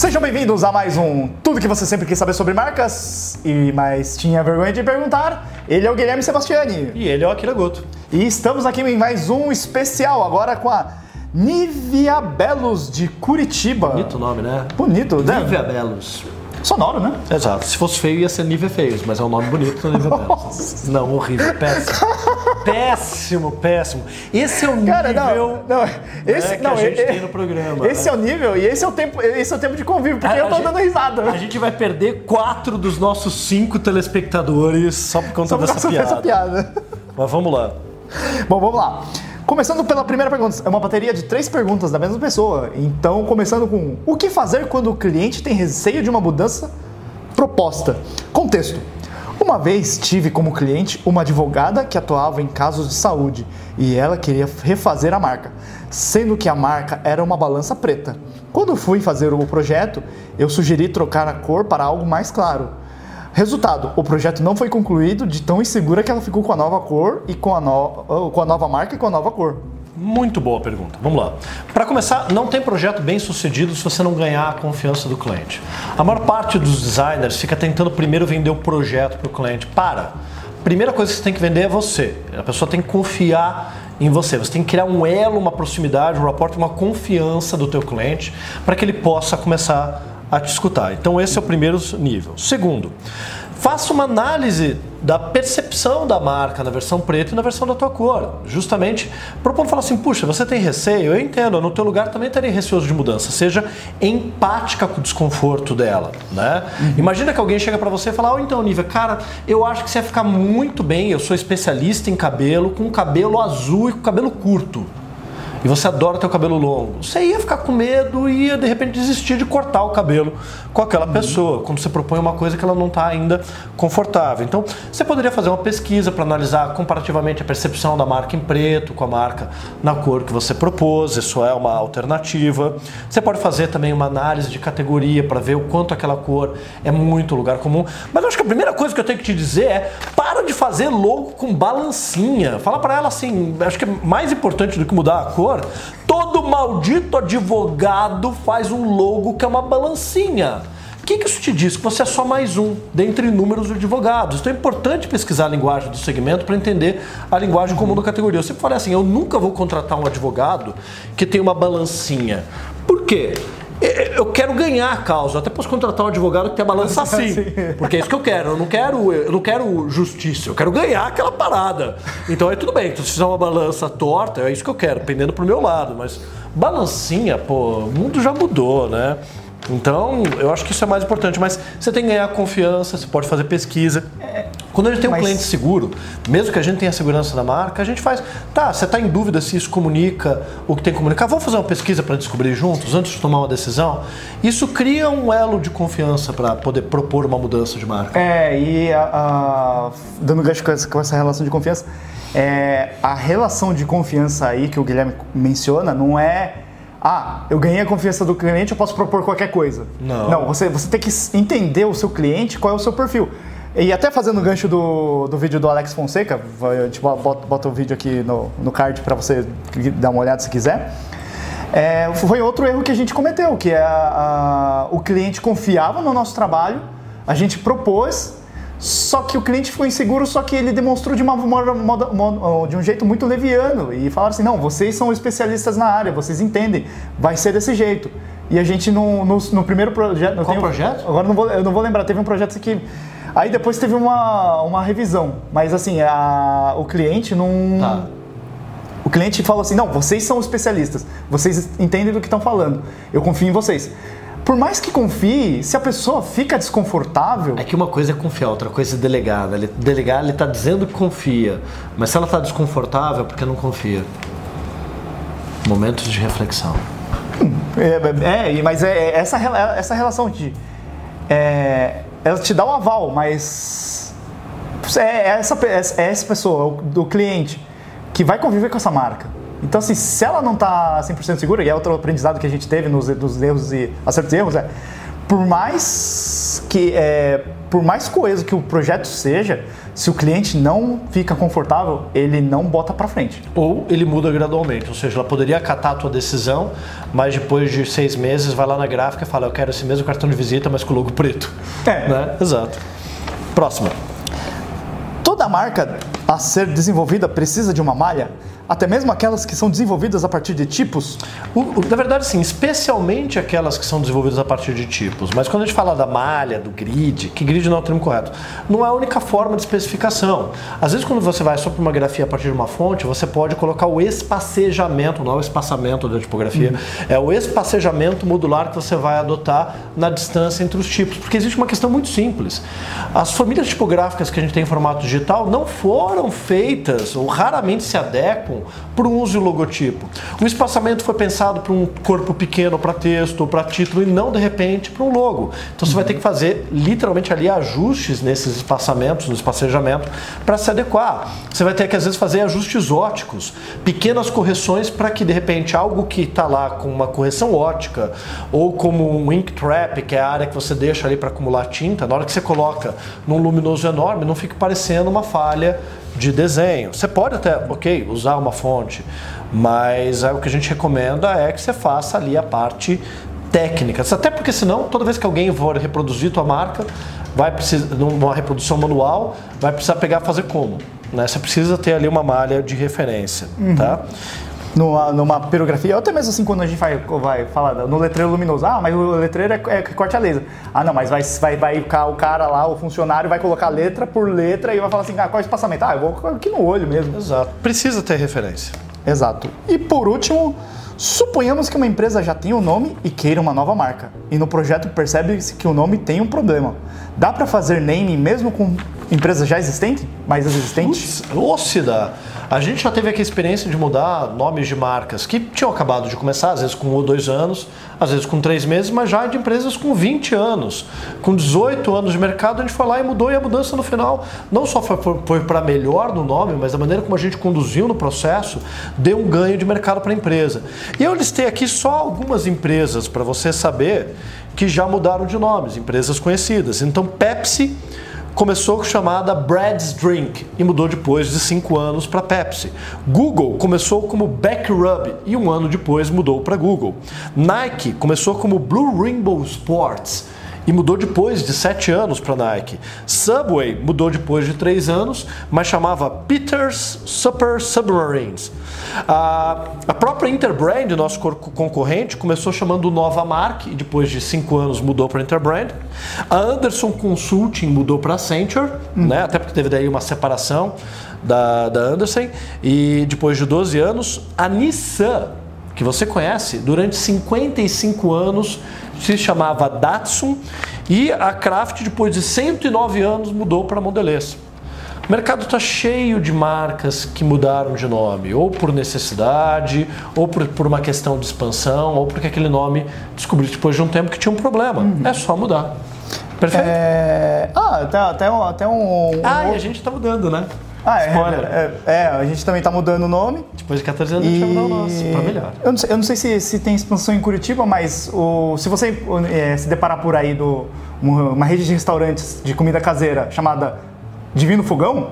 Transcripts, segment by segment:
Sejam bem-vindos a mais um Tudo que você sempre quis saber sobre marcas e mais tinha vergonha de perguntar. Ele é o Guilherme Sebastiani. E ele é o Akira Goto. E estamos aqui em mais um especial, agora com a Nivea Belos de Curitiba. Bonito nome, né? Bonito, né? Nivea Belos. Sonoro, né? Exato. Se fosse feio, ia ser Nivea Feios, mas é um nome bonito, Nivea Belos. Não, horrível, péssimo. Péssimo, péssimo. Esse é o Cara, nível não, não, esse, né, que não, a gente e- tem no programa. Esse né? é o nível e esse é o tempo, esse é o tempo de convívio, porque A- eu tô gente- dando risada. A gente vai perder quatro dos nossos cinco telespectadores só por conta Só por dessa, causa piada. dessa piada. Mas vamos lá. Bom, vamos lá. Começando pela primeira pergunta, é uma bateria de três perguntas da mesma pessoa. Então, começando com o que fazer quando o cliente tem receio de uma mudança proposta? Contexto. Uma vez tive como cliente uma advogada que atuava em casos de saúde e ela queria refazer a marca, sendo que a marca era uma balança preta. Quando fui fazer o projeto, eu sugeri trocar a cor para algo mais claro. Resultado, o projeto não foi concluído de tão insegura que ela ficou com a nova cor e com a, no... com a nova marca e com a nova cor. Muito boa pergunta. Vamos lá. Para começar, não tem projeto bem sucedido se você não ganhar a confiança do cliente. A maior parte dos designers fica tentando primeiro vender o projeto para o cliente. Para. Primeira coisa que você tem que vender é você. A pessoa tem que confiar em você. Você tem que criar um elo, uma proximidade, um rapport, uma confiança do teu cliente para que ele possa começar a te escutar. Então esse é o primeiro nível. Segundo, faça uma análise da percepção da marca na versão preta e na versão da tua cor. Justamente propondo falar assim, puxa, você tem receio? Eu entendo, no teu lugar também estaria receoso de mudança. Seja empática com o desconforto dela, né? Imagina que alguém chega para você e fala, oh, então, Nívia, cara, eu acho que você ia ficar muito bem, eu sou especialista em cabelo, com cabelo azul e com cabelo curto e você adora teu cabelo longo, você ia ficar com medo e ia de repente desistir de cortar o cabelo com aquela pessoa, quando você propõe uma coisa que ela não está ainda confortável. Então, você poderia fazer uma pesquisa para analisar comparativamente a percepção da marca em preto com a marca na cor que você propôs, isso é uma alternativa. Você pode fazer também uma análise de categoria para ver o quanto aquela cor é muito lugar comum. Mas eu acho que a primeira coisa que eu tenho que te dizer é: de fazer logo com balancinha. Fala para ela assim, acho que é mais importante do que mudar a cor todo maldito advogado faz um logo que é uma balancinha. O que, que isso te diz? Que você é só mais um dentre inúmeros advogados. Então é importante pesquisar a linguagem do segmento para entender a linguagem comum da categoria. Eu sempre falei assim: eu nunca vou contratar um advogado que tem uma balancinha. Por quê? Eu quero ganhar a causa. Até posso contratar um advogado que tem a balança assim. Porque é isso que eu quero. Eu não quero, eu não quero justiça. Eu quero ganhar aquela parada. Então aí tudo bem. Então, se fizer uma balança torta, é isso que eu quero, pendendo pro meu lado. Mas balancinha, pô, o mundo já mudou, né? Então, eu acho que isso é mais importante, mas você tem que ganhar confiança, você pode fazer pesquisa. Quando a gente tem um Mas- cliente seguro, mesmo que a gente tenha a segurança da marca, a gente faz. Tá, você está em dúvida se isso comunica o que tem que comunicar? Vamos fazer uma pesquisa para descobrir juntos, antes de tomar uma decisão? Isso cria um elo de confiança para poder propor uma mudança de marca. É, e a- a- dando gancho com essa, relação de confiança, é, a relação de confiança aí que o Guilherme menciona não é. Ah, eu ganhei a confiança do cliente, eu posso propor qualquer coisa. Não. Não, você, você tem que entender o seu cliente, qual é o seu perfil. E até fazendo o gancho do, do vídeo do Alex Fonseca, vai- a gente bota, o vídeo aqui no, no card para você dar uma olhada se quiser. É, foi outro erro que a gente cometeu, que é a- a- o cliente confiava no nosso trabalho, a gente propôs, só que o cliente ficou inseguro, só que ele demonstrou de, uma, moda- mo- de um jeito muito leviano e falaram assim, não, vocês são especialistas na área, vocês entendem, vai ser desse jeito. E a gente no, no, no primeiro projeto... Qual projeto? Agora não vou, eu não vou lembrar, teve um projeto que... Aí depois teve uma, uma revisão, mas assim, a- o cliente não... Tá. O cliente falou assim: não, vocês são especialistas, vocês entendem do que estão falando, eu confio em vocês. Por mais que confie, se a pessoa fica desconfortável, É que uma coisa é confiar, outra coisa é delegar. né? Ele- Delegar, ele está dizendo que confia, mas se ela está desconfortável, é porque não confia. Momentos de reflexão. É, é, mas é, é essa, rela- essa relação de. é, ela te dá o aval, mas. É, é essa, é essa pessoa, do cliente, que vai conviver com essa marca. Então, assim, se ela não está 100% segura, e é outro aprendizado que a gente teve nos, nos erros e acertos e erros, é por mais que, é, por mais coeso que o projeto seja, se o cliente não fica confortável, ele não bota para frente. Ou ele muda gradualmente, ou seja, ela poderia acatar a tua decisão, mas depois de seis meses vai lá na gráfica e fala, eu quero esse mesmo cartão de visita, mas com o logo preto. É. Né? Exato. Próxima. Toda marca a ser desenvolvida precisa de uma malha? Até mesmo aquelas que são desenvolvidas a partir de tipos? Na verdade, sim, especialmente aquelas que são desenvolvidas a partir de tipos. Mas quando a gente fala da malha, do grid, que grid não é o termo correto, não é a única forma de especificação. Às vezes, quando você vai só para uma grafia a partir de uma fonte, você pode colocar o espacejamento, não é o espaçamento da tipografia, uhum. é o espacejamento modular que você vai adotar na distância entre os tipos. Porque existe uma questão muito simples. As famílias tipográficas que a gente tem em formato digital não foram feitas ou raramente se adequam para o uso e logotipo. O espaçamento foi pensado para um corpo pequeno, para texto, para título e não de repente para um logo. Então você vai ter que fazer literalmente ali ajustes nesses espaçamentos, no espacejamento, para se adequar. Você vai ter que às vezes fazer ajustes óticos, pequenas correções para que de repente algo que está lá com uma correção ótica ou como um ink trap, que é a área que você deixa ali para acumular tinta, na hora que você coloca num luminoso enorme, não fique parecendo uma falha de desenho. Você pode até, ok, usar uma fonte, mas é, o que a gente recomenda é que você faça ali a parte técnica. Até porque senão, toda vez que alguém for reproduzir tua marca, vai precisar, numa reprodução manual, vai precisar pegar fazer como. Né? Você precisa ter ali uma malha de referência, uhum. tá? Numa, numa pirografia, ou até mesmo assim quando a gente vai, vai falar no letreiro luminoso, ah, mas o letreiro é, é corte a laser. Ah, não, mas vai, vai, vai ficar o cara lá, o funcionário vai colocar letra por letra e vai falar assim, ah, qual é o espaçamento? Ah, eu vou aqui no olho mesmo. Exato. Precisa ter referência. Exato. E por último, suponhamos que uma empresa já tem um nome e queira uma nova marca. E no projeto percebe-se que o nome tem um problema. Dá para fazer naming mesmo com empresa já existente? Mais existente? Lúcida! A gente já teve aqui a experiência de mudar nomes de marcas que tinham acabado de começar, às vezes com um ou dois anos, às vezes com três meses, mas já de empresas com 20 anos, com 18 anos de mercado, a gente foi lá e mudou, e a mudança no final não só foi para melhor no nome, mas a maneira como a gente conduziu no processo deu um ganho de mercado para a empresa. E eu listei aqui só algumas empresas para você saber que já mudaram de nomes, empresas conhecidas. Então, Pepsi começou com chamada Brad's Drink e mudou depois de cinco anos para Pepsi. Google começou como Backrub e um ano depois mudou para Google. Nike começou como Blue Rainbow Sports e mudou depois de sete anos para Nike. Subway mudou depois de três anos, mas chamava Peter's Super Submarines. A, a própria Interbrand, nosso concorrente, começou chamando Nova Mark e depois de cinco anos mudou para Interbrand. A Anderson Consulting mudou para Accenture, hum. né? até porque teve daí uma separação da, da Anderson. E depois de 12 anos, a Nissan, que você conhece, durante 55 anos se chamava Datsun e a Kraft, depois de 109 anos, mudou para Mondelez. O mercado está cheio de marcas que mudaram de nome, ou por necessidade, ou por, por, uma questão de expansão, ou porque aquele nome descobriu depois de um tempo que tinha um problema. Uhum. É só mudar. Perfeito? É... Ah, até, até, um, até um. Ah, e a gente está mudando, né? Ah, é, é, é, a gente também está mudando o nome. Depois de 14 anos e... a gente vai mudar o nosso, para melhor. Eu não sei, eu não sei se, se, tem expansão em Curitiba, mas o, se você é, se deparar por aí do, uma, uma rede de restaurantes de comida caseira chamada Divino Fogão,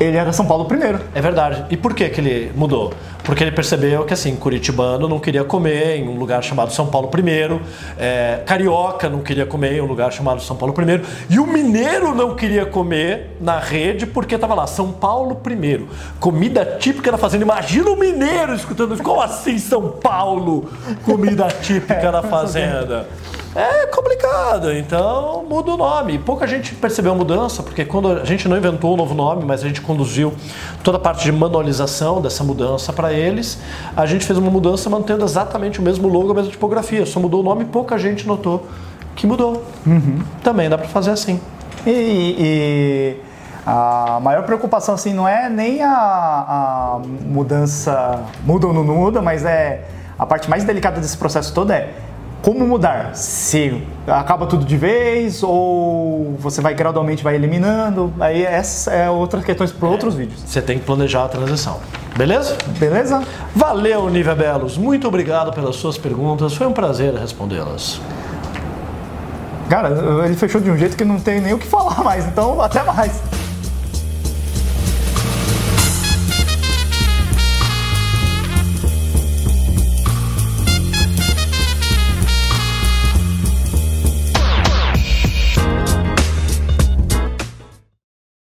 ele era São Paulo primeiro. É verdade. E por que, que ele mudou? Porque ele percebeu que assim, curitibano não queria comer em um lugar chamado São Paulo primeiro, é, carioca não queria comer em um lugar chamado São Paulo primeiro, e o mineiro não queria comer na rede porque estava lá, São Paulo primeiro. Comida típica da fazenda. Imagina o mineiro escutando isso. Como assim São Paulo? Comida típica da fazenda é complicado, então muda o nome. Pouca gente percebeu a mudança, porque quando a gente não inventou um novo nome, mas a gente conduziu toda a parte de manualização dessa mudança para eles, a gente fez uma mudança mantendo exatamente o mesmo logo, a mesma tipografia, só mudou o nome e pouca gente notou que mudou. Uhum. Também dá para fazer assim. E, e, a maior preocupação assim não é nem a, a mudança muda ou não muda, mas é a parte mais delicada desse processo todo é como mudar? Se acaba tudo de vez ou você vai gradualmente vai eliminando? Aí essa é outras questões para outros vídeos. Você tem que planejar a transição. Beleza? Beleza? Valeu, Nívia Belos. Muito obrigado pelas suas perguntas. Foi um prazer respondê-las. Cara, ele fechou de um jeito que não tem nem o que falar mais. Então, até mais.